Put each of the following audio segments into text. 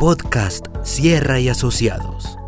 Podcast Sierra y Asociados.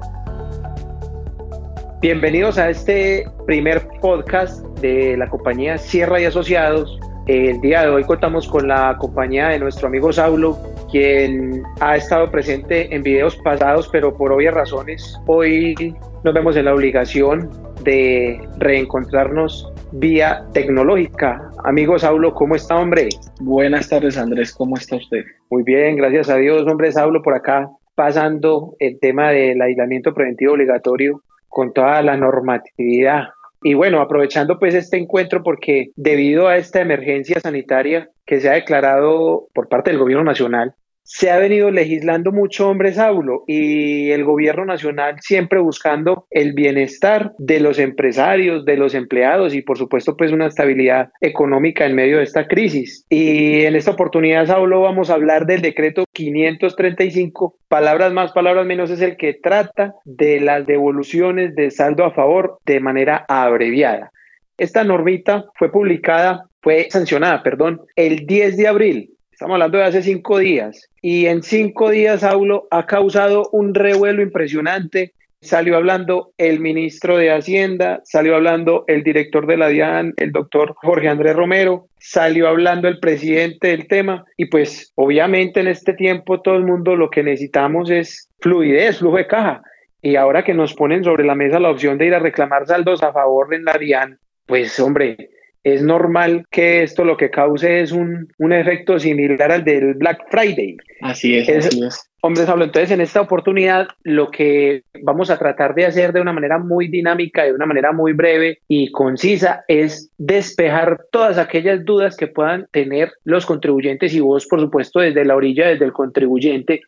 Bienvenidos a este primer podcast de la compañía Sierra y Asociados. El día de hoy contamos con la compañía de nuestro amigo Saulo, quien ha estado presente en videos pasados, pero por obvias razones hoy nos vemos en la obligación de reencontrarnos vía tecnológica. Amigo Saulo, ¿cómo está, hombre? Buenas tardes, Andrés, ¿cómo está usted? Muy bien, gracias a Dios, hombre Saulo, por acá pasando el tema del aislamiento preventivo obligatorio con toda la normatividad. Y bueno, aprovechando pues este encuentro porque debido a esta emergencia sanitaria que se ha declarado por parte del gobierno nacional, se ha venido legislando mucho, hombre Saulo, y el gobierno nacional siempre buscando el bienestar de los empresarios, de los empleados y por supuesto pues una estabilidad económica en medio de esta crisis. Y en esta oportunidad, Saulo, vamos a hablar del decreto 535, palabras más, palabras menos, es el que trata de las devoluciones de saldo a favor de manera abreviada. Esta normita fue publicada, fue sancionada, perdón, el 10 de abril Estamos hablando de hace cinco días. Y en cinco días, Aulo, ha causado un revuelo impresionante. Salió hablando el ministro de Hacienda, salió hablando el director de la DIAN, el doctor Jorge Andrés Romero, salió hablando el presidente del tema. Y pues obviamente en este tiempo todo el mundo lo que necesitamos es fluidez, flujo de caja. Y ahora que nos ponen sobre la mesa la opción de ir a reclamar saldos a favor de la DIAN, pues hombre, es normal que esto lo que cause es un, efecto similar al del Black Friday. Así es, así es. Hombres, hablo. Entonces, en esta oportunidad, lo que vamos a tratar de hacer de una manera muy dinámica, de una manera muy breve y concisa, es despejar todas aquellas dudas que puedan tener los contribuyentes y vos, por supuesto, desde la orilla, desde el contribuyente,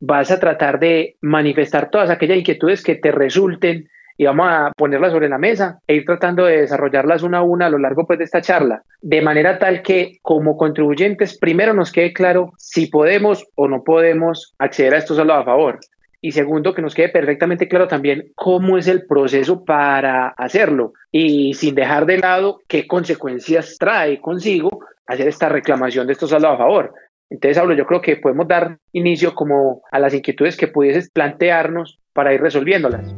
vas a tratar de manifestar todas aquellas inquietudes que te resulten y vamos a ponerlas sobre la mesa e ir tratando de desarrollarlas una a una a lo largo pues, de esta charla, de manera tal que como contribuyentes primero nos quede claro si podemos o no podemos acceder a estos saldos a favor. Y segundo, que nos quede perfectamente claro también cómo es el proceso para hacerlo y sin dejar de lado qué consecuencias trae consigo hacer esta reclamación de estos saldos a favor. Entonces, hablo, yo creo que podemos dar inicio como a las inquietudes que pudieses plantearnos para ir resolviéndolas.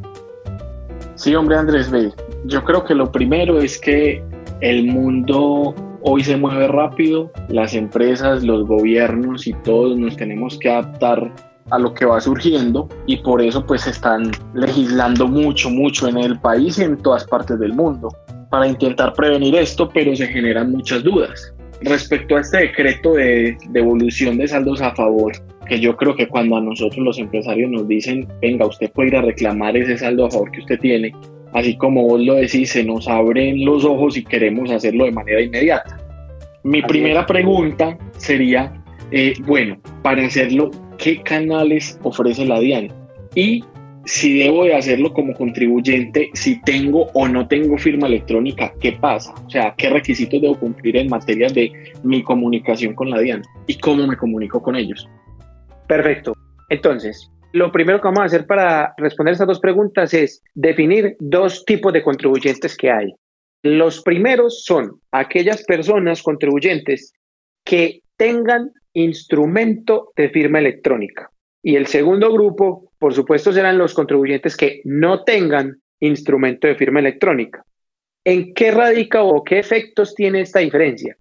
Sí, hombre Andrés, ve, yo creo que lo primero es que el mundo hoy se mueve rápido, las empresas, los gobiernos y todos nos tenemos que adaptar a lo que va surgiendo y por eso pues están legislando mucho, mucho en el país y en todas partes del mundo para intentar prevenir esto, pero se generan muchas dudas. Respecto a este decreto de devolución de saldos a favor, que yo creo que cuando a nosotros los empresarios nos dicen, venga, usted puede ir a reclamar ese saldo a favor que usted tiene, así como vos lo decís, se nos abren los ojos y queremos hacerlo de manera inmediata. Mi primera pregunta sería, eh, bueno, para hacerlo, ¿qué canales ofrece la DIAN? Y si debo de hacerlo como contribuyente, si tengo o no tengo firma electrónica, ¿qué pasa? O sea, ¿qué requisitos debo cumplir en materia de mi comunicación con la DIAN y cómo me comunico con ellos? Perfecto. Entonces, lo primero que vamos a hacer para responder estas dos preguntas es definir dos tipos de contribuyentes que hay. Los primeros son aquellas personas contribuyentes que tengan instrumento de firma electrónica. Y el segundo grupo, por supuesto, serán los contribuyentes que no tengan instrumento de firma electrónica. ¿En qué radica o qué efectos tiene esta diferencia?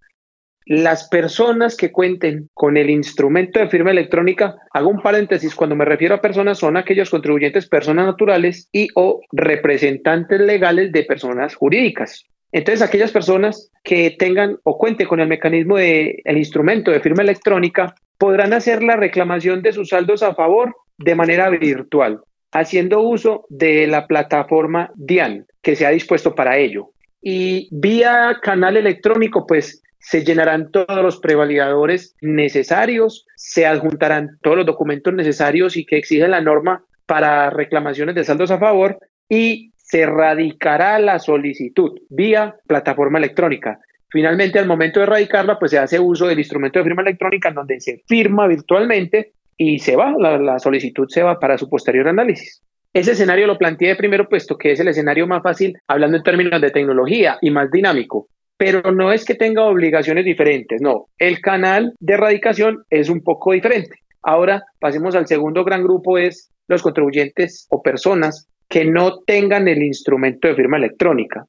Las personas que cuenten con el instrumento de firma electrónica, hago un paréntesis, cuando me refiero a personas son aquellos contribuyentes personas naturales y o representantes legales de personas jurídicas. Entonces, aquellas personas que tengan o cuenten con el mecanismo de el instrumento de firma electrónica podrán hacer la reclamación de sus saldos a favor de manera virtual, haciendo uso de la plataforma DIAN que se ha dispuesto para ello. Y vía canal electrónico, pues se llenarán todos los prevalidadores necesarios, se adjuntarán todos los documentos necesarios y que exige la norma para reclamaciones de saldos a favor y se radicará la solicitud vía plataforma electrónica. Finalmente, al momento de radicarla, pues se hace uso del instrumento de firma electrónica donde se firma virtualmente y se va, la, la solicitud se va para su posterior análisis. Ese escenario lo planteé primero puesto que es el escenario más fácil hablando en términos de tecnología y más dinámico pero no es que tenga obligaciones diferentes, no, el canal de erradicación es un poco diferente. Ahora pasemos al segundo gran grupo, es los contribuyentes o personas que no tengan el instrumento de firma electrónica.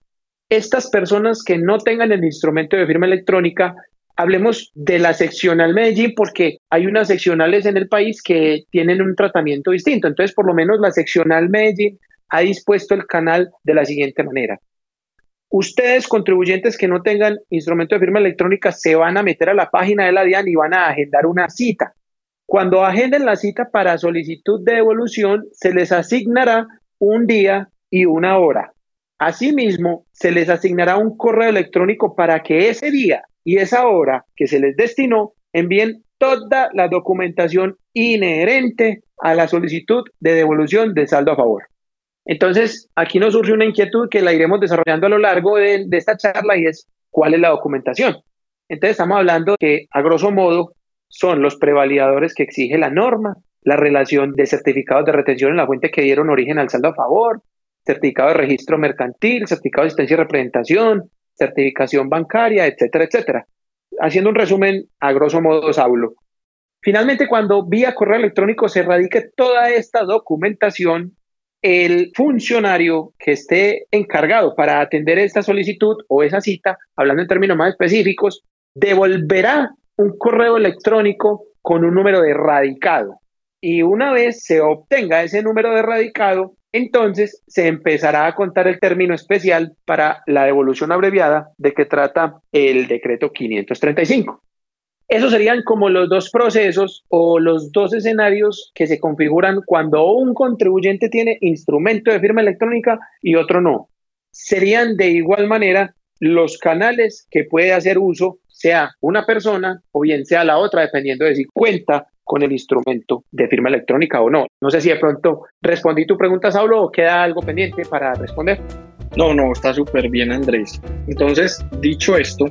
Estas personas que no tengan el instrumento de firma electrónica, hablemos de la seccional Medellín porque hay unas seccionales en el país que tienen un tratamiento distinto. Entonces, por lo menos la seccional Medellín ha dispuesto el canal de la siguiente manera. Ustedes, contribuyentes que no tengan instrumento de firma electrónica, se van a meter a la página de la DIAN y van a agendar una cita. Cuando agenden la cita para solicitud de devolución, se les asignará un día y una hora. Asimismo, se les asignará un correo electrónico para que ese día y esa hora que se les destinó envíen toda la documentación inherente a la solicitud de devolución de saldo a favor. Entonces, aquí nos surge una inquietud que la iremos desarrollando a lo largo de, esta charla y es cuál es la documentación. Entonces, estamos hablando que, a grosso modo, son los prevalidadores que exige la norma, la relación de certificados de retención en la fuente que dieron origen al saldo a favor, certificado de registro mercantil, certificado de asistencia y representación, certificación bancaria, etcétera, etcétera. Haciendo un resumen, a grosso modo, Saulo. Finalmente, cuando vía correo electrónico se radique toda esta documentación, el funcionario que esté encargado para atender esta solicitud o esa cita, hablando en términos más específicos, devolverá un correo electrónico con un número de radicado. Y una vez se obtenga ese número de radicado, entonces se empezará a contar el término especial para la devolución abreviada de que trata el decreto 535. Esos serían como los dos procesos o los dos escenarios que se configuran cuando un contribuyente tiene instrumento de firma electrónica y otro no. Serían de igual manera los canales que puede hacer uso, sea una persona o bien sea la otra, dependiendo de si cuenta con el instrumento de firma electrónica o no. No sé si de pronto respondí tu pregunta, Saulo, o queda algo pendiente para responder. No, no, está súper bien, Andrés. Entonces, dicho esto,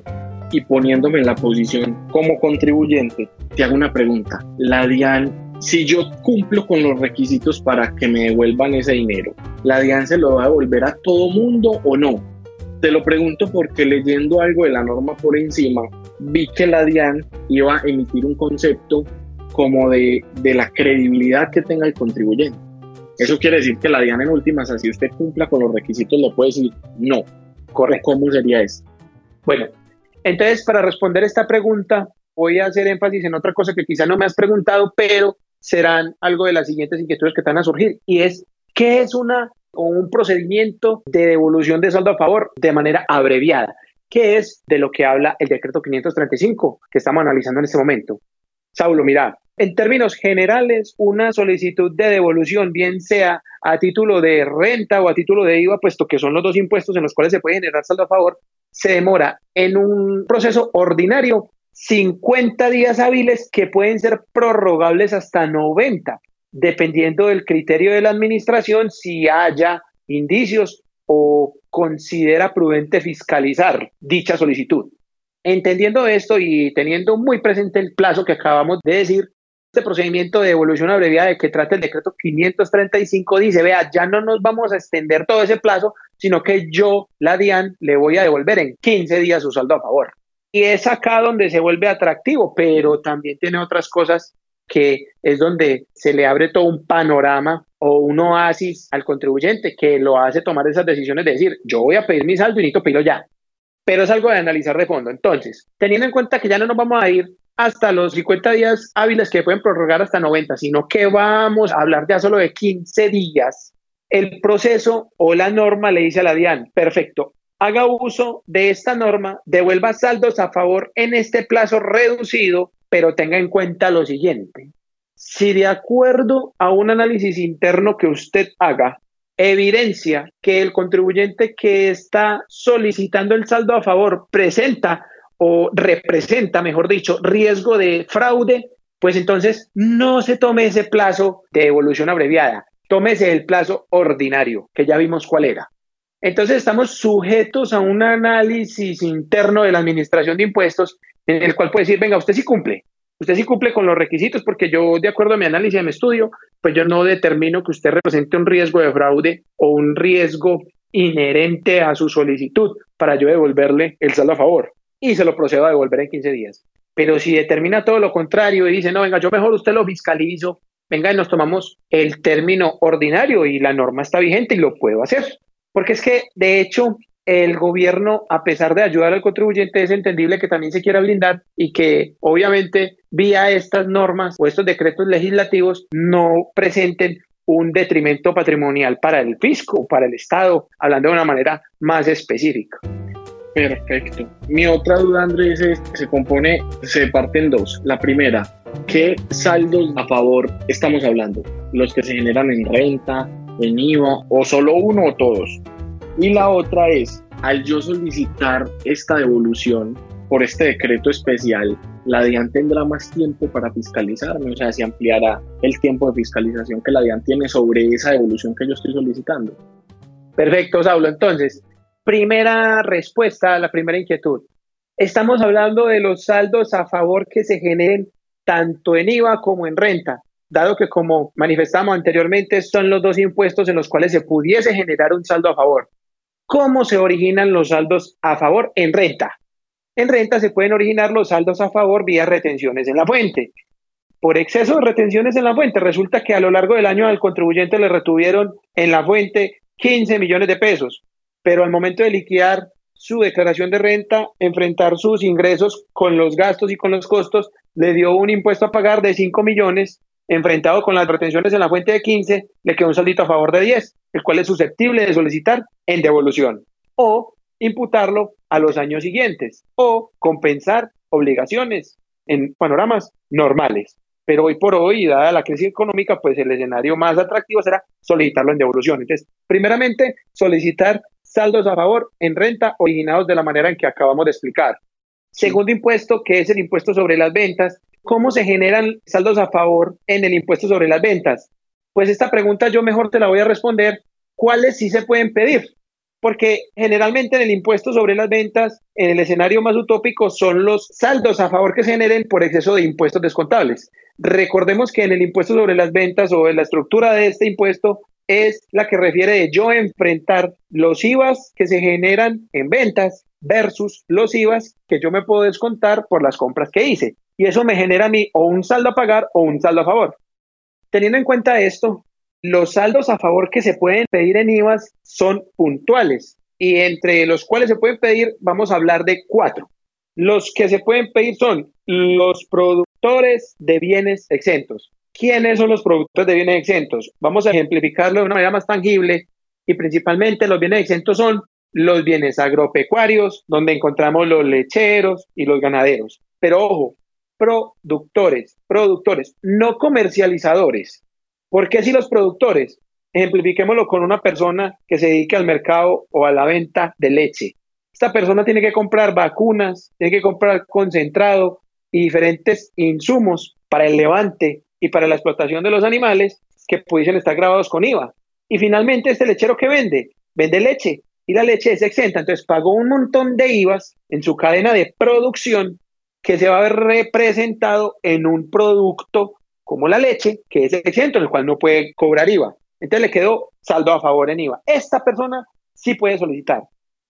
y poniéndome en la posición como contribuyente, te hago una pregunta. La DIAN, si yo cumplo con los requisitos para que me devuelvan ese dinero, ¿la DIAN se lo va a devolver a todo mundo o no? Te lo pregunto porque leyendo algo de la norma por encima, vi que la DIAN iba a emitir un concepto como de, de la credibilidad que tenga el contribuyente. Eso quiere decir que la DIAN en últimas, si usted cumpla con los requisitos, le puede decir no. Corre, ¿cómo sería esto? Bueno, entonces, para responder esta pregunta, voy a hacer énfasis en otra cosa que quizá no me has preguntado, pero serán algo de las siguientes inquietudes que están a surgir, y es, ¿qué es una o un procedimiento de devolución de saldo a favor de manera abreviada? ¿Qué es de lo que habla el decreto 535 que estamos analizando en este momento? Saulo, mira, en términos generales, una solicitud de devolución, bien sea a título de renta o a título de IVA, puesto que son los dos impuestos en los cuales se puede generar saldo a favor, se demora en un proceso ordinario 50 días hábiles que pueden ser prorrogables hasta 90, dependiendo del criterio de la administración, si haya indicios o considera prudente fiscalizar dicha solicitud. Entendiendo esto y teniendo muy presente el plazo que acabamos de decir, este procedimiento de devolución abreviada de que trata el decreto 535 dice, vea, ya no nos vamos a extender todo ese plazo, sino que yo, la DIAN, le voy a devolver en 15 días su saldo a favor. Y es acá donde se vuelve atractivo, pero también tiene otras cosas que es donde se le abre todo un panorama o un oasis al contribuyente que lo hace tomar esas decisiones de decir, yo voy a pedir mi saldo y necesito pedirlo ya. Pero es algo de analizar de fondo. Entonces, teniendo en cuenta que ya no nos vamos a ir hasta los 50 días hábiles que pueden prorrogar hasta 90, sino que vamos a hablar ya solo de 15 días. El proceso o la norma le dice a la DIAN, perfecto, haga uso de esta norma, devuelva saldos a favor en este plazo reducido, pero tenga en cuenta lo siguiente. Si de acuerdo a un análisis interno que usted haga, evidencia que el contribuyente que está solicitando el saldo a favor presenta o representa, mejor dicho, riesgo de fraude, pues entonces no se tome ese plazo de evolución abreviada, tómese el plazo ordinario, que ya vimos cuál era. Entonces estamos sujetos a un análisis interno de la Administración de Impuestos en el cual puede decir, venga, usted sí cumple, usted sí cumple con los requisitos porque yo, de acuerdo a mi análisis de mi estudio, pues yo no determino que usted represente un riesgo de fraude o un riesgo inherente a su solicitud para yo devolverle el saldo a favor y se lo procedo a devolver en 15 días. Pero si determina todo lo contrario y dice, no, venga, yo mejor usted lo fiscalizo, venga y nos tomamos el término ordinario y la norma está vigente y lo puedo hacer. Porque es que, de hecho, el gobierno, a pesar de ayudar al contribuyente, es entendible que también se quiera blindar y que obviamente vía estas normas o estos decretos legislativos no presenten un detrimento patrimonial para el fisco, para el Estado, hablando de una manera más específica. Perfecto. Mi otra duda, Andrés, es, se compone, se parte en dos. La primera, ¿qué saldos a favor estamos hablando? ¿Los que se generan en renta, en IVA o solo uno o todos? Y la otra es, al yo solicitar esta devolución por este decreto especial, la DIAN tendrá más tiempo para fiscalizarme, o sea, se ampliará el tiempo de fiscalización que la DIAN tiene sobre esa devolución que yo estoy solicitando. Perfecto, Saulo. Entonces, primera respuesta a la primera inquietud. Estamos hablando de los saldos a favor que se generen tanto en IVA como en renta, dado que como manifestamos anteriormente son los dos impuestos en los cuales se pudiese generar un saldo a favor. ¿Cómo se originan los saldos a favor en renta? En renta se pueden originar los saldos a favor vía retenciones en la fuente. Por exceso de retenciones en la fuente, resulta que a lo largo del año al contribuyente le retuvieron en la fuente 15 millones de pesos, pero al momento de liquidar su declaración de renta, enfrentar sus ingresos con los gastos y con los costos, le dio un impuesto a pagar de 5 millones enfrentado con las retenciones en la fuente de 15, le quedó un saldito a favor de 10, el cual es susceptible de solicitar en devolución o imputarlo a los años siguientes o compensar obligaciones en panoramas normales. Pero hoy por hoy, dada la crisis económica, pues el escenario más atractivo será solicitarlo en devolución. Entonces, primeramente, solicitar saldos a favor en renta originados de la manera en que acabamos de explicar. Segundo impuesto, que es el impuesto sobre las ventas, ¿Cómo se generan saldos a favor en el impuesto sobre las ventas? Pues esta pregunta yo mejor te la voy a responder. ¿Cuáles sí se pueden pedir? Porque generalmente en el impuesto sobre las ventas, en el escenario más utópico, son los saldos a favor que se generen por exceso de impuestos descontables. Recordemos que en el impuesto sobre las ventas o en la estructura de este impuesto es la que refiere de yo enfrentar los IVAs que se generan en ventas versus los IVAs que yo me puedo descontar por las compras que hice y eso me genera a mí o un saldo a pagar o un saldo a favor. Teniendo en cuenta esto, los saldos a favor que se pueden pedir en IVAs son puntuales y entre los cuales se pueden pedir vamos a hablar de cuatro. Los que se pueden pedir son los productores de bienes exentos. ¿Quiénes son los productores de bienes exentos? Vamos a ejemplificarlo de una manera más tangible y principalmente los bienes exentos son los bienes agropecuarios, donde encontramos los lecheros y los ganaderos. Pero ojo, productores, productores, no comercializadores. ¿Por qué si los productores? Ejemplifiquémoslo con una persona que se dedique al mercado o a la venta de leche. Esta persona tiene que comprar vacunas, tiene que comprar concentrado y diferentes insumos para el levante y para la explotación de los animales que pudiesen estar grabados con IVA. Y finalmente, este lechero que vende, vende leche y la leche es exenta, entonces pagó un montón de IVAs en su cadena de producción que se va a ver representado en un producto como la leche, que es exento, en el cual no puede cobrar IVA. Entonces le quedó saldo a favor en IVA. Esta persona sí puede solicitar.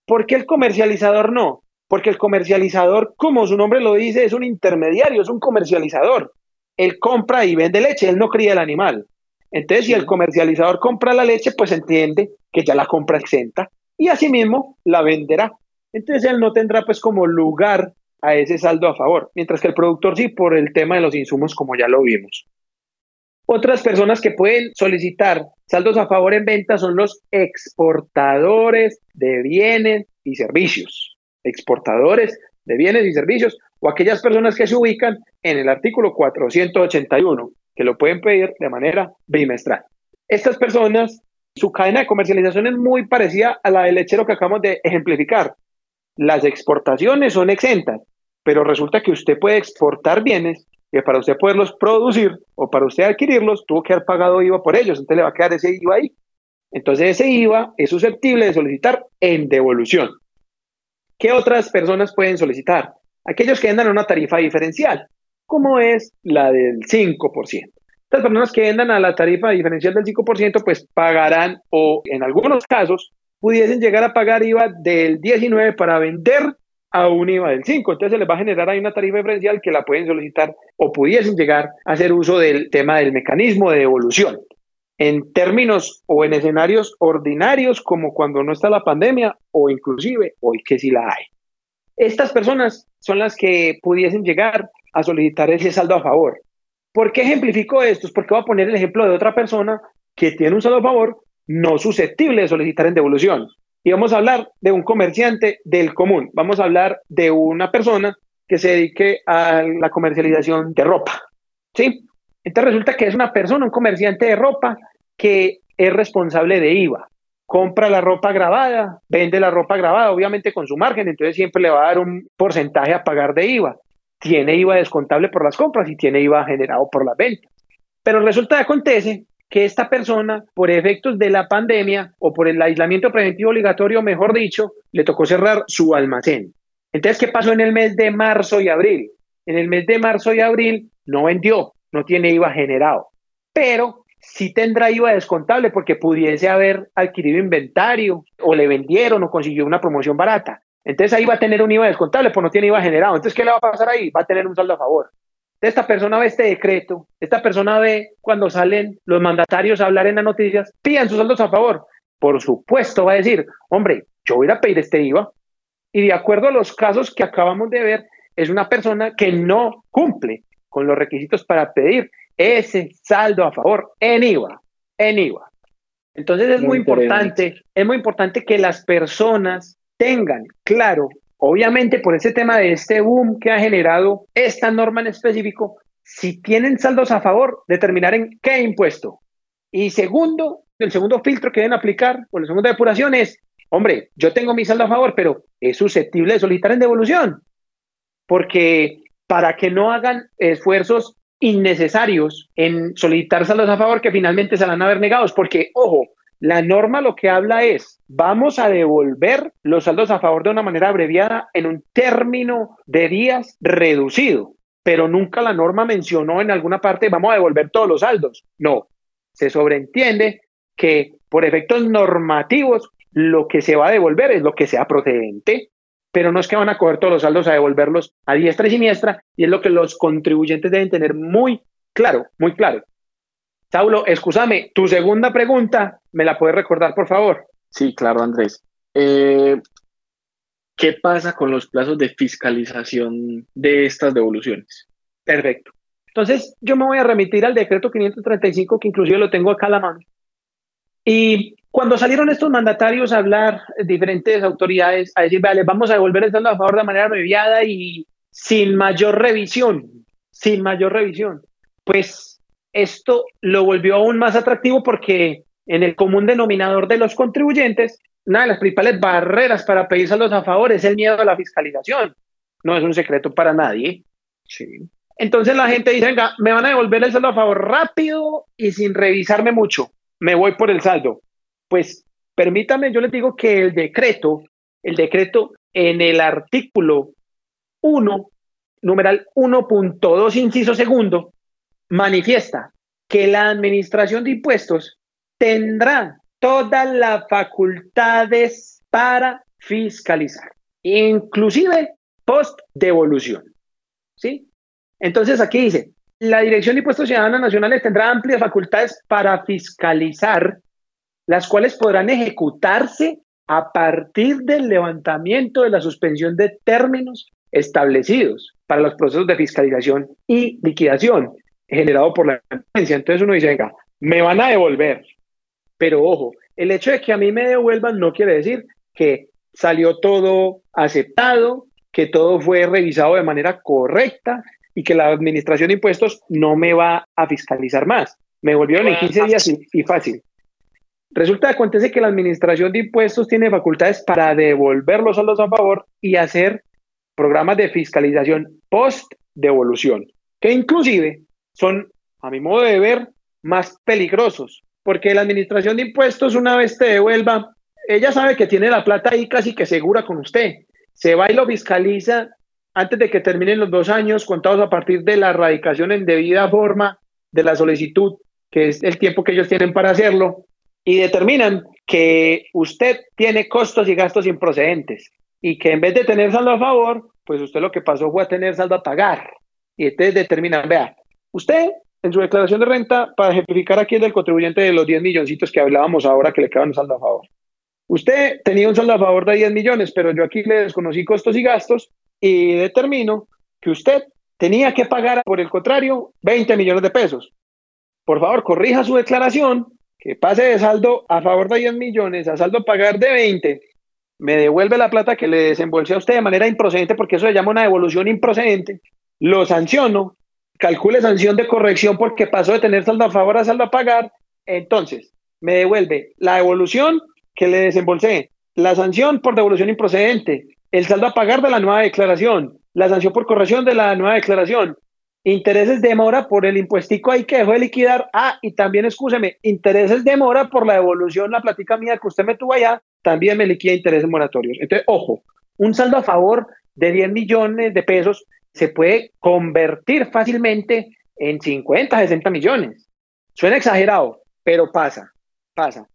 ¿Por qué el comercializador no? Porque el comercializador, como su nombre lo dice, es un intermediario, es un comercializador. Él compra y vende leche, él no cría el animal. Entonces, si el comercializador compra la leche, pues entiende que ya la compra exenta y asimismo la venderá. Entonces, él no tendrá pues como lugar a ese saldo a favor, mientras que el productor sí por el tema de los insumos, como ya lo vimos. Otras personas que pueden solicitar saldos a favor en venta son los exportadores de bienes y servicios. Exportadores de bienes y servicios o aquellas personas que se ubican en el artículo 481, que lo pueden pedir de manera bimestral. Estas personas, su cadena de comercialización es muy parecida a la del lechero que acabamos de ejemplificar las exportaciones son exentas, pero resulta que usted puede exportar bienes que para usted poderlos producir o para usted adquirirlos tuvo que haber pagado IVA por ellos, entonces le va a quedar ese IVA ahí. Entonces ese IVA es susceptible de solicitar en devolución. ¿Qué otras personas pueden solicitar? Aquellos que vendan una tarifa diferencial, como es la del 5%. Las personas que vendan a la tarifa diferencial del 5%, pues pagarán o en algunos casos pudiesen llegar a pagar IVA del 19 para vender a un IVA del 5. Entonces se les va a generar ahí una tarifa diferencial que la pueden solicitar o pudiesen llegar a hacer uso del tema del mecanismo de devolución. En términos o en escenarios ordinarios como cuando no está la pandemia o inclusive hoy que sí la hay. Estas personas son las que pudiesen llegar a solicitar ese saldo a favor. ¿Por qué ejemplifico esto? Porque voy a poner el ejemplo de otra persona que tiene un saldo a favor no susceptible de solicitar en devolución. Y vamos a hablar de un comerciante del común. Vamos a hablar de una persona que se dedique a la comercialización de ropa. ¿Sí? Entonces resulta que es una persona, un comerciante de ropa que es responsable de IVA. Compra la ropa grabada, vende la ropa grabada, obviamente con su margen, entonces siempre le va a dar un porcentaje a pagar de IVA. Tiene IVA descontable por las compras y tiene IVA generado por las ventas. Pero resulta que acontece que esta persona, por efectos de la pandemia o por el aislamiento preventivo obligatorio, mejor dicho, le tocó cerrar su almacén. Entonces, ¿qué pasó en el mes de marzo y abril? En el mes de marzo y abril no vendió, no tiene IVA generado, pero sí tendrá IVA descontable porque pudiese haber adquirido inventario o le vendieron o consiguió una promoción barata. Entonces ahí va a tener un IVA descontable, pues no tiene IVA generado. Entonces, ¿qué le va a pasar ahí? Va a tener un saldo a favor. Esta persona ve este decreto, esta persona ve cuando salen los mandatarios a hablar en las noticias, pidan sus saldos a favor. Por supuesto va a decir, hombre, yo voy a pedir este IVA. Y de acuerdo a los casos que acabamos de ver, es una persona que no cumple con los requisitos para pedir ese saldo a favor en IVA, en IVA. Entonces es muy, importante, es muy importante que las personas tengan claro Obviamente, por ese tema de este boom que ha generado esta norma en específico, si tienen saldos a favor, determinar en qué impuesto. Y segundo, el segundo filtro que deben aplicar, o la segunda depuración es, hombre, yo tengo mi saldo a favor, pero es susceptible de solicitar en devolución. Porque para que no hagan esfuerzos innecesarios en solicitar saldos a favor que finalmente se van a ver negados, porque, ojo, la norma lo que habla es, vamos a devolver los saldos a favor de una manera abreviada en un término de días reducido, pero nunca la norma mencionó en alguna parte, vamos a devolver todos los saldos. No, se sobreentiende que por efectos normativos lo que se va a devolver es lo que sea procedente, pero no es que van a coger todos los saldos a devolverlos a diestra y siniestra, y es lo que los contribuyentes deben tener muy claro, muy claro. Saulo, escúchame, tu segunda pregunta, ¿me la puedes recordar, por favor? Sí, claro, Andrés. Eh, ¿Qué pasa con los plazos de fiscalización de estas devoluciones? Perfecto. Entonces, yo me voy a remitir al decreto 535, que inclusive lo tengo acá a la mano. Y cuando salieron estos mandatarios a hablar, diferentes autoridades, a decir, vale, vamos a devolver el saldo a favor de manera abreviada y sin mayor revisión, sin mayor revisión, pues esto lo volvió aún más atractivo porque en el común denominador de los contribuyentes, una de las principales barreras para pedir saldos a favor es el miedo a la fiscalización. No es un secreto para nadie. Sí. Entonces la gente dice, venga, me van a devolver el saldo a favor rápido y sin revisarme mucho. Me voy por el saldo. Pues permítame, yo les digo que el decreto, el decreto en el artículo 1, numeral 1.2, inciso segundo, manifiesta que la administración de impuestos tendrá todas las facultades para fiscalizar, inclusive post devolución. ¿Sí? Entonces aquí dice, la Dirección de Impuestos Ciudadanos Nacionales tendrá amplias facultades para fiscalizar, las cuales podrán ejecutarse a partir del levantamiento de la suspensión de términos establecidos para los procesos de fiscalización y liquidación, generado por la empresa. Entonces uno dice, venga, me van a devolver. Pero ojo, el hecho de que a mí me devuelvan no quiere decir que salió todo aceptado, que todo fue revisado de manera correcta y que la administración de impuestos no me va a fiscalizar más. Me volvieron en 15 días y, fácil. Resulta que acontece que la administración de impuestos tiene facultades para devolver los saldos a favor y hacer programas de fiscalización post devolución, que inclusive son, a mi modo de ver, más peligrosos, porque la administración de impuestos una vez te devuelva, ella sabe que tiene la plata ahí casi que segura con usted. Se va y lo fiscaliza antes de que terminen los dos años contados a partir de la erradicación en debida forma de la solicitud, que es el tiempo que ellos tienen para hacerlo, y determinan que usted tiene costos y gastos improcedentes y que en vez de tener saldo a favor, pues usted lo que pasó fue a tener saldo a pagar. Y entonces determinan, vea, usted en su declaración de renta, para ejemplificar aquí el del contribuyente de los 10 milloncitos que hablábamos ahora que le quedan un saldo a favor. Usted tenía un saldo a favor de 10 millones, pero yo aquí le desconocí costos y gastos y determino que usted tenía que pagar, por el contrario, 20 millones de pesos. Por favor, corrija su declaración, que pase de saldo a favor de 10 millones a saldo a pagar de 20. Me devuelve la plata que le desembolsé a usted de manera improcedente, porque eso se llama una devolución improcedente. Lo sanciono, calcule sanción de corrección porque pasó de tener saldo a favor a saldo a pagar. Entonces, me devuelve la devolución que le desembolsé, la sanción por devolución improcedente, el saldo a pagar de la nueva declaración, la sanción por corrección de la nueva declaración, intereses de mora por el impuestico ahí que dejó de liquidar, ah, y también, escúcheme, intereses de mora por la devolución, la platica mía que usted me tuvo allá, también me liquida intereses moratorios. Entonces, ojo, un saldo a favor de 10 millones de pesos se puede convertir fácilmente en 50, 60 millones. Suena exagerado, pero pasa, pasa.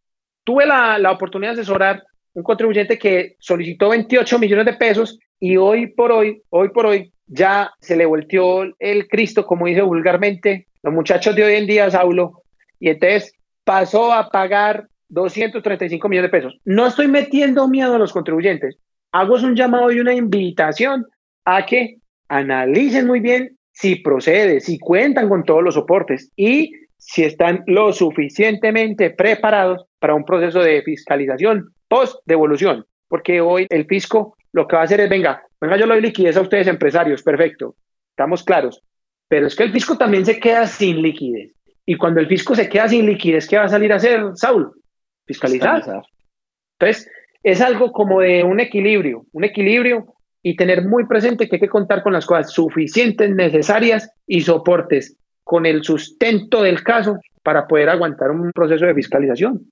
Tuve la, la oportunidad de asesorar un contribuyente que solicitó 28 millones de pesos y hoy por hoy, hoy por hoy, ya se le volteó el Cristo, como dice vulgarmente, los muchachos de hoy en día, Saulo, y entonces pasó a pagar 235 millones de pesos. No estoy metiendo miedo a los contribuyentes, hago un llamado y una invitación a que analicen muy bien si procede, si cuentan con todos los soportes y si están lo suficientemente preparados para un proceso de fiscalización post-devolución, porque hoy el fisco lo que va a hacer es, venga, venga, yo le doy liquidez a ustedes empresarios, perfecto, estamos claros, pero es que el fisco también se queda sin liquidez. Y cuando el fisco se queda sin liquidez, ¿qué va a salir a hacer, Saúl? Fiscalizar. Entonces, es algo como de un equilibrio, un equilibrio y tener muy presente que hay que contar con las cosas suficientes, necesarias y soportes con el sustento del caso para poder aguantar un proceso de fiscalización.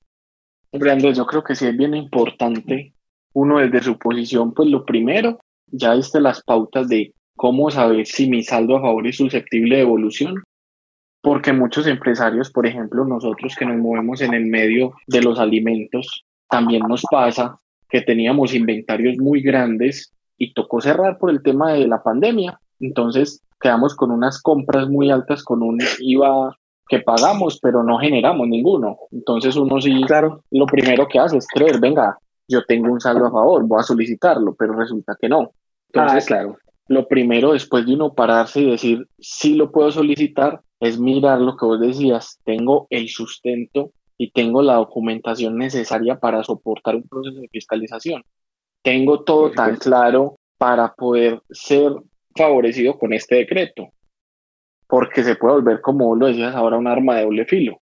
Andrés, yo creo que sí es bien importante uno desde su posición, pues lo primero, ya viste las pautas de cómo saber si mi saldo a favor es susceptible de evolución, porque muchos empresarios, por ejemplo, nosotros que nos movemos en el medio de los alimentos, también nos pasa que teníamos inventarios muy grandes y tocó cerrar por el tema de la pandemia. Entonces quedamos con unas compras muy altas, con un IVA que pagamos, pero no generamos ninguno. Entonces uno sí, claro. lo primero que hace es creer, venga, yo tengo un saldo a favor, voy a solicitarlo, pero resulta que no. Entonces, ah, claro. Lo primero después de uno pararse y decir, sí lo puedo solicitar, es mirar lo que vos decías, tengo el sustento y tengo la documentación necesaria para soportar un proceso de fiscalización. Tengo todo tan claro para poder ser favorecido con este decreto porque se puede volver, como lo decías ahora, un arma de doble filo.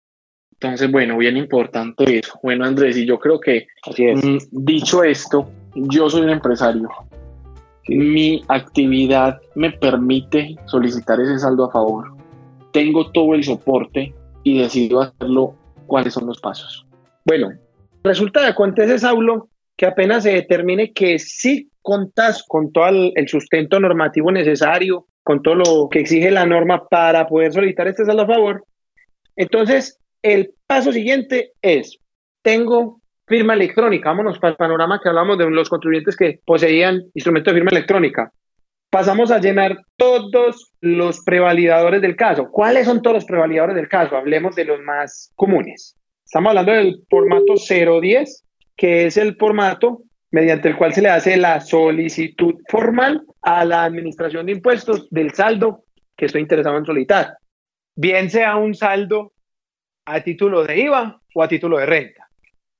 Entonces, bueno, bien importante eso. Bueno, Andrés, y yo creo que, mm, dicho esto, yo soy un empresario. Mi actividad me permite solicitar ese saldo a favor. Tengo todo el soporte y decido hacerlo. ¿Cuáles son los pasos? Bueno, resulta de acontece, Saulo, que apenas se determine que sí contas con todo el sustento normativo necesario, con todo lo que exige la norma para poder solicitar este saldo a favor. Entonces, el paso siguiente es, tengo firma electrónica, vámonos para el panorama que hablamos de los contribuyentes que poseían instrumentos de firma electrónica. Pasamos a llenar todos los prevalidadores del caso. ¿Cuáles son todos los prevalidadores del caso? Hablemos de los más comunes. Estamos hablando del formato 010, que es el formato mediante el cual se le hace la solicitud formal a la administración de impuestos del saldo que estoy interesado en solicitar, bien sea un saldo a título de IVA o a título de renta.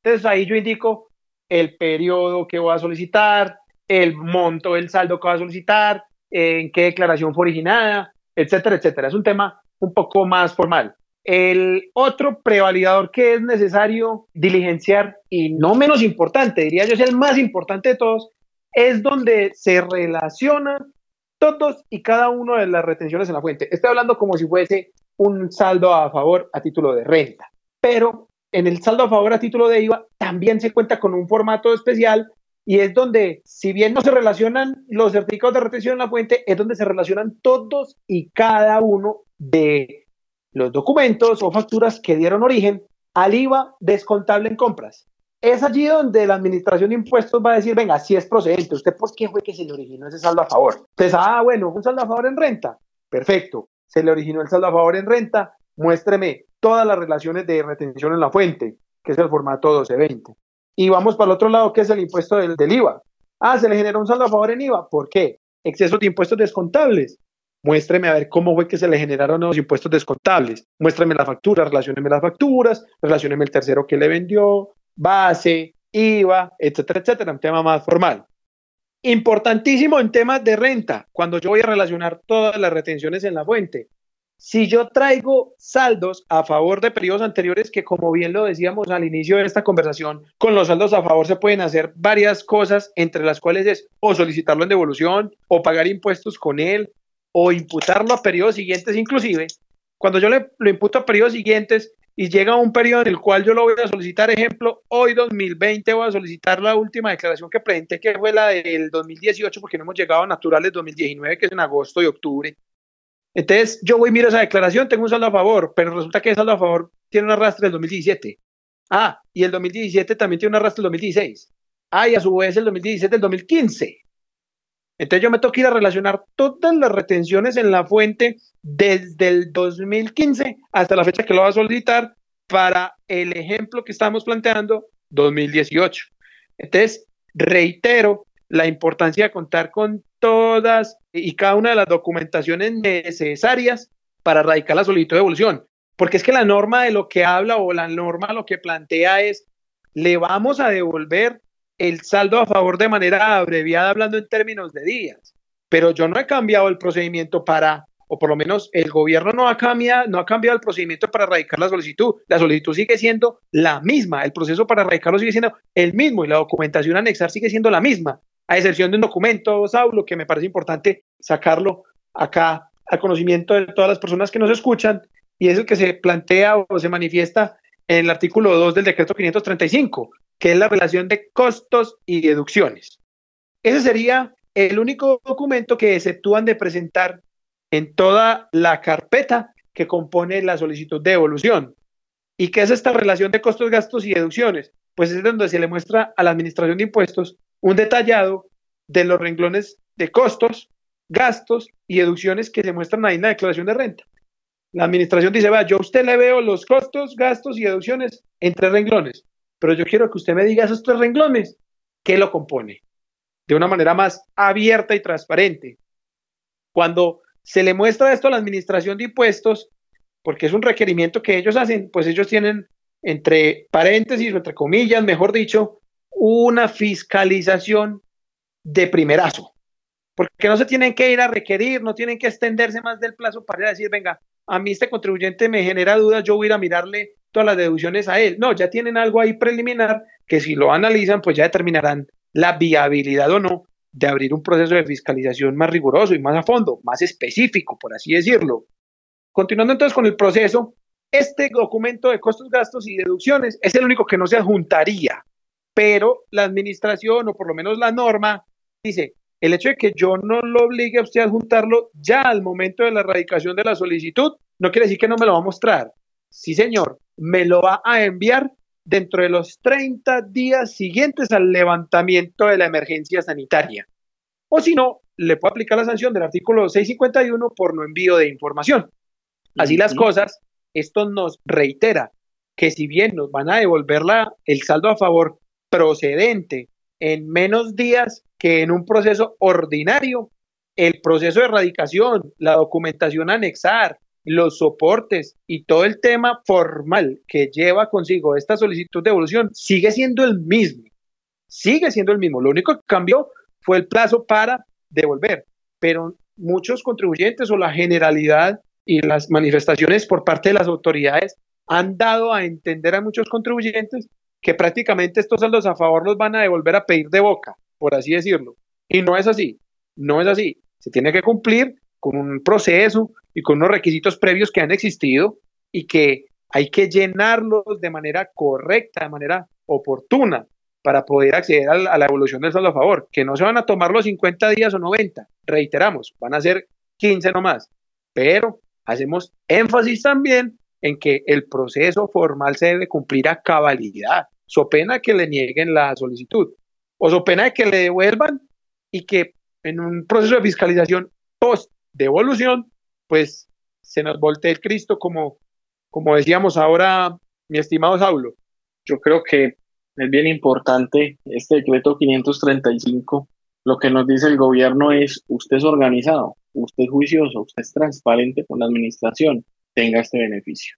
Entonces ahí yo indico el periodo que voy a solicitar, el monto del saldo que voy a solicitar, en qué declaración fue originada, etcétera, etcétera. Es un tema un poco más formal. El otro prevalidador que es necesario diligenciar y no menos importante, diría yo, es el más importante de todos, es donde se relacionan todos y cada uno de las retenciones en la fuente. Estoy hablando como si fuese un saldo a favor a título de renta, pero en el saldo a favor a título de IVA también se cuenta con un formato especial y es donde, si bien no se relacionan los certificados de retención en la fuente, es donde se relacionan todos y cada uno de los documentos o facturas que dieron origen al IVA descontable en compras. es allí donde la administración de impuestos va a decir, venga, si es procedente, ¿usted por qué fue que se le originó ese saldo a favor? Entonces, ah, bueno, un saldo a favor en renta. Perfecto, se le originó el saldo a favor en renta, muéstreme todas las relaciones de retención en la fuente, que es el formato 1220. Y vamos para el otro lado, que es el impuesto del, del IVA. Ah, se le generó un saldo a favor en IVA. ¿Por qué? Exceso de impuestos descontables. Muéstreme a ver cómo fue que se le generaron los impuestos descontables. Muéstrame la factura, relacioneme las facturas, relacioneme el tercero que le vendió, base, IVA, etcétera, etcétera, un tema más formal. Importantísimo en temas de renta, cuando yo voy a relacionar todas las retenciones en la fuente. Si yo traigo saldos a favor de periodos anteriores, que como bien lo decíamos al inicio de esta conversación, con los saldos a favor se pueden hacer varias cosas, entre las cuales es o solicitarlo en devolución, o pagar impuestos con él, o imputarlo a periodos siguientes inclusive. Cuando yo le, lo imputo a periodos siguientes y llega un periodo en el cual yo lo voy a solicitar, ejemplo, hoy 2020 voy a solicitar la última declaración que presenté, que fue la del 2018, porque no hemos llegado a naturales 2019, que es en agosto y octubre. Entonces, yo voy, miro esa declaración, tengo un saldo a favor, pero resulta que el saldo a favor tiene un arrastre del 2017. Ah, y el 2017 también tiene un arrastre del 2016. Ah, y a su vez el 2017 del 2015. Entonces yo me que ir a relacionar todas las retenciones en la fuente desde el 2015 hasta la fecha que lo va a solicitar para el ejemplo que estamos planteando, 2018. Entonces, reitero la importancia de contar con todas y cada una de las documentaciones necesarias para radicar la solicitud de devolución. Porque es que la norma de lo que habla o la norma lo que plantea es, le vamos a devolver el saldo a favor de manera abreviada, hablando en términos de días. Pero yo no he cambiado el procedimiento para, o por lo menos el gobierno no ha cambiado, no ha cambiado el procedimiento para radicar la solicitud. La solicitud sigue siendo la misma, el proceso para radicarlo sigue siendo el mismo y la documentación anexar sigue siendo la misma a excepción de un documento, Saulo, que me parece importante sacarlo acá al conocimiento de todas las personas que nos escuchan, y es el que se plantea o se manifiesta en el artículo 2 del decreto 535, que es la relación de costos y deducciones. Ese sería el único documento que exceptúan de presentar en toda la carpeta que compone la solicitud de devolución. ¿Y qué es esta relación de costos, gastos y deducciones? Pues es donde se le muestra a la Administración de Impuestos un detallado de los renglones de costos, gastos y deducciones que se muestran ahí en la declaración de renta. La administración dice, va, yo a usted le veo los costos, gastos y deducciones en tres renglones, pero yo quiero que usted me diga esos tres renglones, ¿qué lo compone? De una manera más abierta y transparente. Cuando se le muestra esto a la administración de impuestos, porque es un requerimiento que ellos hacen, pues ellos tienen entre paréntesis o entre comillas, mejor dicho, una fiscalización de primerazo, porque no se tienen que ir a requerir, no tienen que extenderse más del plazo para decir, venga, a mí este contribuyente me genera dudas, yo voy a ir a mirarle todas las deducciones a él. No, ya tienen algo ahí preliminar que si lo analizan, pues ya determinarán la viabilidad o no de abrir un proceso de fiscalización más riguroso y más a fondo, más específico, por así decirlo. Continuando entonces con el proceso, este documento de costos, gastos y deducciones es el único que no se adjuntaría pero la administración o por lo menos la norma dice, el hecho de que yo no lo obligue a usted a juntarlo ya al momento de la erradicación de la solicitud, no quiere decir que no me lo va a mostrar. Sí, señor, me lo va a enviar dentro de los 30 días siguientes al levantamiento de la emergencia sanitaria. O si no, le puedo aplicar la sanción del artículo 651 por no envío de información. Así las cosas, esto nos reitera que si bien nos van a devolver la, el saldo a favor procedente en menos días que en un proceso ordinario, el proceso de erradicación, la documentación anexar, los soportes y todo el tema formal que lleva consigo esta solicitud de devolución sigue siendo el mismo. Sigue siendo el mismo. Lo único que cambió fue el plazo para devolver. Pero muchos contribuyentes o la generalidad y las manifestaciones por parte de las autoridades han dado a entender a muchos contribuyentes que prácticamente estos saldos a favor los van a devolver a pedir de boca, por así decirlo. Y no es así, no es así. Se tiene que cumplir con un proceso y con unos requisitos previos que han existido y que hay que llenarlos de manera correcta, de manera oportuna, para poder acceder a la, evolución del saldo a favor, que no se van a tomar los 50 días o 90, reiteramos, van a ser 15 nomás, pero hacemos énfasis también en que el proceso formal se debe cumplir a cabalidad. so pena que le nieguen la solicitud o so pena que le devuelvan y que en un proceso de fiscalización post devolución, pues se nos voltee el Cristo como, como decíamos ahora, mi estimado Saulo. Yo creo que es bien importante este decreto 535. Lo que nos dice el gobierno es, usted es organizado, usted es juicioso, usted es transparente con la administración, tenga este beneficio.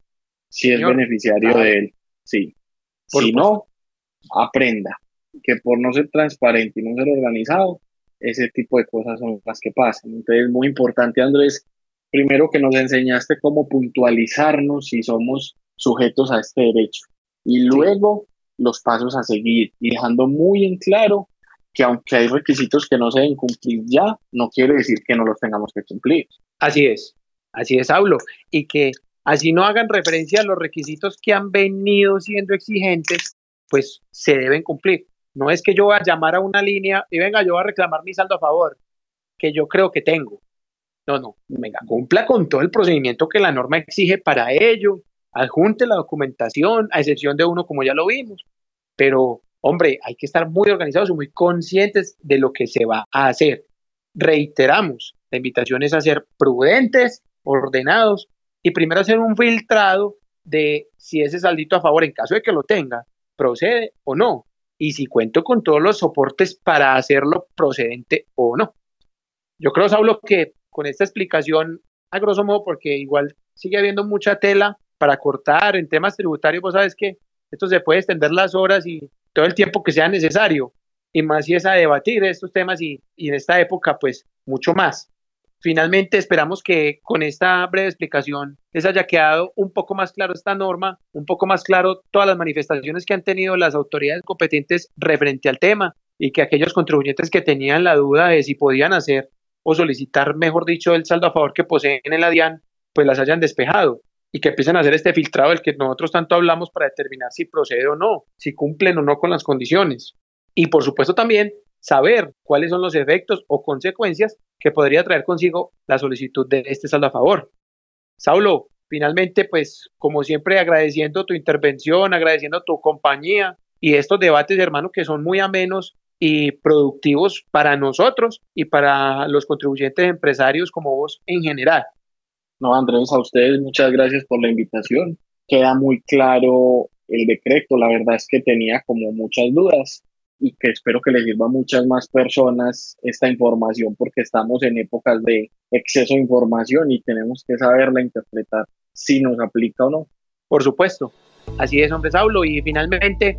Si es beneficiario de él, sí. si no, aprenda que por no ser transparente y no ser organizado, ese tipo de cosas son las que pasan. Entonces, es muy importante, Andrés, primero que nos enseñaste cómo puntualizarnos si somos sujetos a este derecho. Y luego los pasos a seguir y dejando muy en claro que aunque hay requisitos que no se deben cumplir ya, no quiere decir que no los tengamos que cumplir. Así es, así es, Saulo. Y que así no hagan referencia a los requisitos que han venido siendo exigentes, pues se deben cumplir. No es que yo voy a llamar a una línea y venga, yo voy a reclamar mi saldo a favor, que yo creo que tengo. No, no, venga, cumpla con todo el procedimiento que la norma exige para ello, adjunte la documentación, a excepción de uno como ya lo vimos. Pero, hombre, hay que estar muy organizados y muy conscientes de lo que se va a hacer. Reiteramos, la invitación es a ser prudentes, ordenados y primero hacer un filtrado de si ese saldito a favor, en caso de que lo tenga, procede o no y si cuento con todos los soportes para hacerlo procedente o no. Yo creo, Saulo, que con esta explicación, a grosso modo, porque igual sigue habiendo mucha tela para cortar en temas tributarios, vos sabes que esto se puede extender las horas y todo el tiempo que sea necesario, y más si es a debatir estos temas y, y en esta época, pues mucho más. Finalmente, esperamos que con esta breve explicación les haya quedado un poco más claro esta norma, un poco más claro todas las manifestaciones que han tenido las autoridades competentes referente al tema y que aquellos contribuyentes que tenían la duda de si podían hacer o solicitar, mejor dicho, el saldo a favor que poseen en la DIAN, pues las hayan despejado y que empiecen a hacer este filtrado del que nosotros tanto hablamos para determinar si procede o no, si cumplen o no con las condiciones. Y por supuesto también saber cuáles son los efectos o consecuencias que podría traer consigo la solicitud de este saldo a favor. Saulo, finalmente, pues como siempre agradeciendo tu intervención, agradeciendo tu compañía y estos debates, hermano, que son muy amenos y productivos para nosotros y para los contribuyentes empresarios como vos en general. No, Andrés, a ustedes muchas gracias por la invitación. Queda muy claro el decreto, la verdad es que tenía como muchas dudas y que espero que le sirva a muchas más personas esta información porque estamos en épocas de exceso de información y tenemos que saberla interpretar si nos aplica o no. Por supuesto, así es, hombre Saulo. Y finalmente,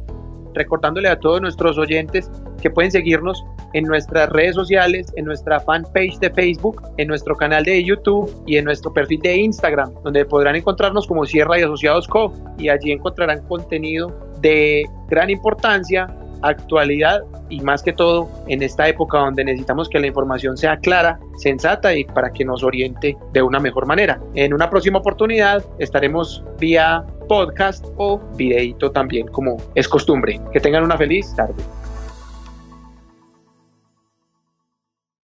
recordándole a todos nuestros oyentes que pueden seguirnos en nuestras redes sociales, en nuestra fanpage de Facebook, en nuestro canal de YouTube y en nuestro perfil de Instagram, donde podrán encontrarnos como Sierra y Asociados Co. Y allí encontrarán contenido de gran importancia actualidad y más que todo en esta época donde necesitamos que la información sea clara, sensata y para que nos oriente de una mejor manera. En una próxima oportunidad estaremos vía podcast o videito también como es costumbre. Que tengan una feliz tarde.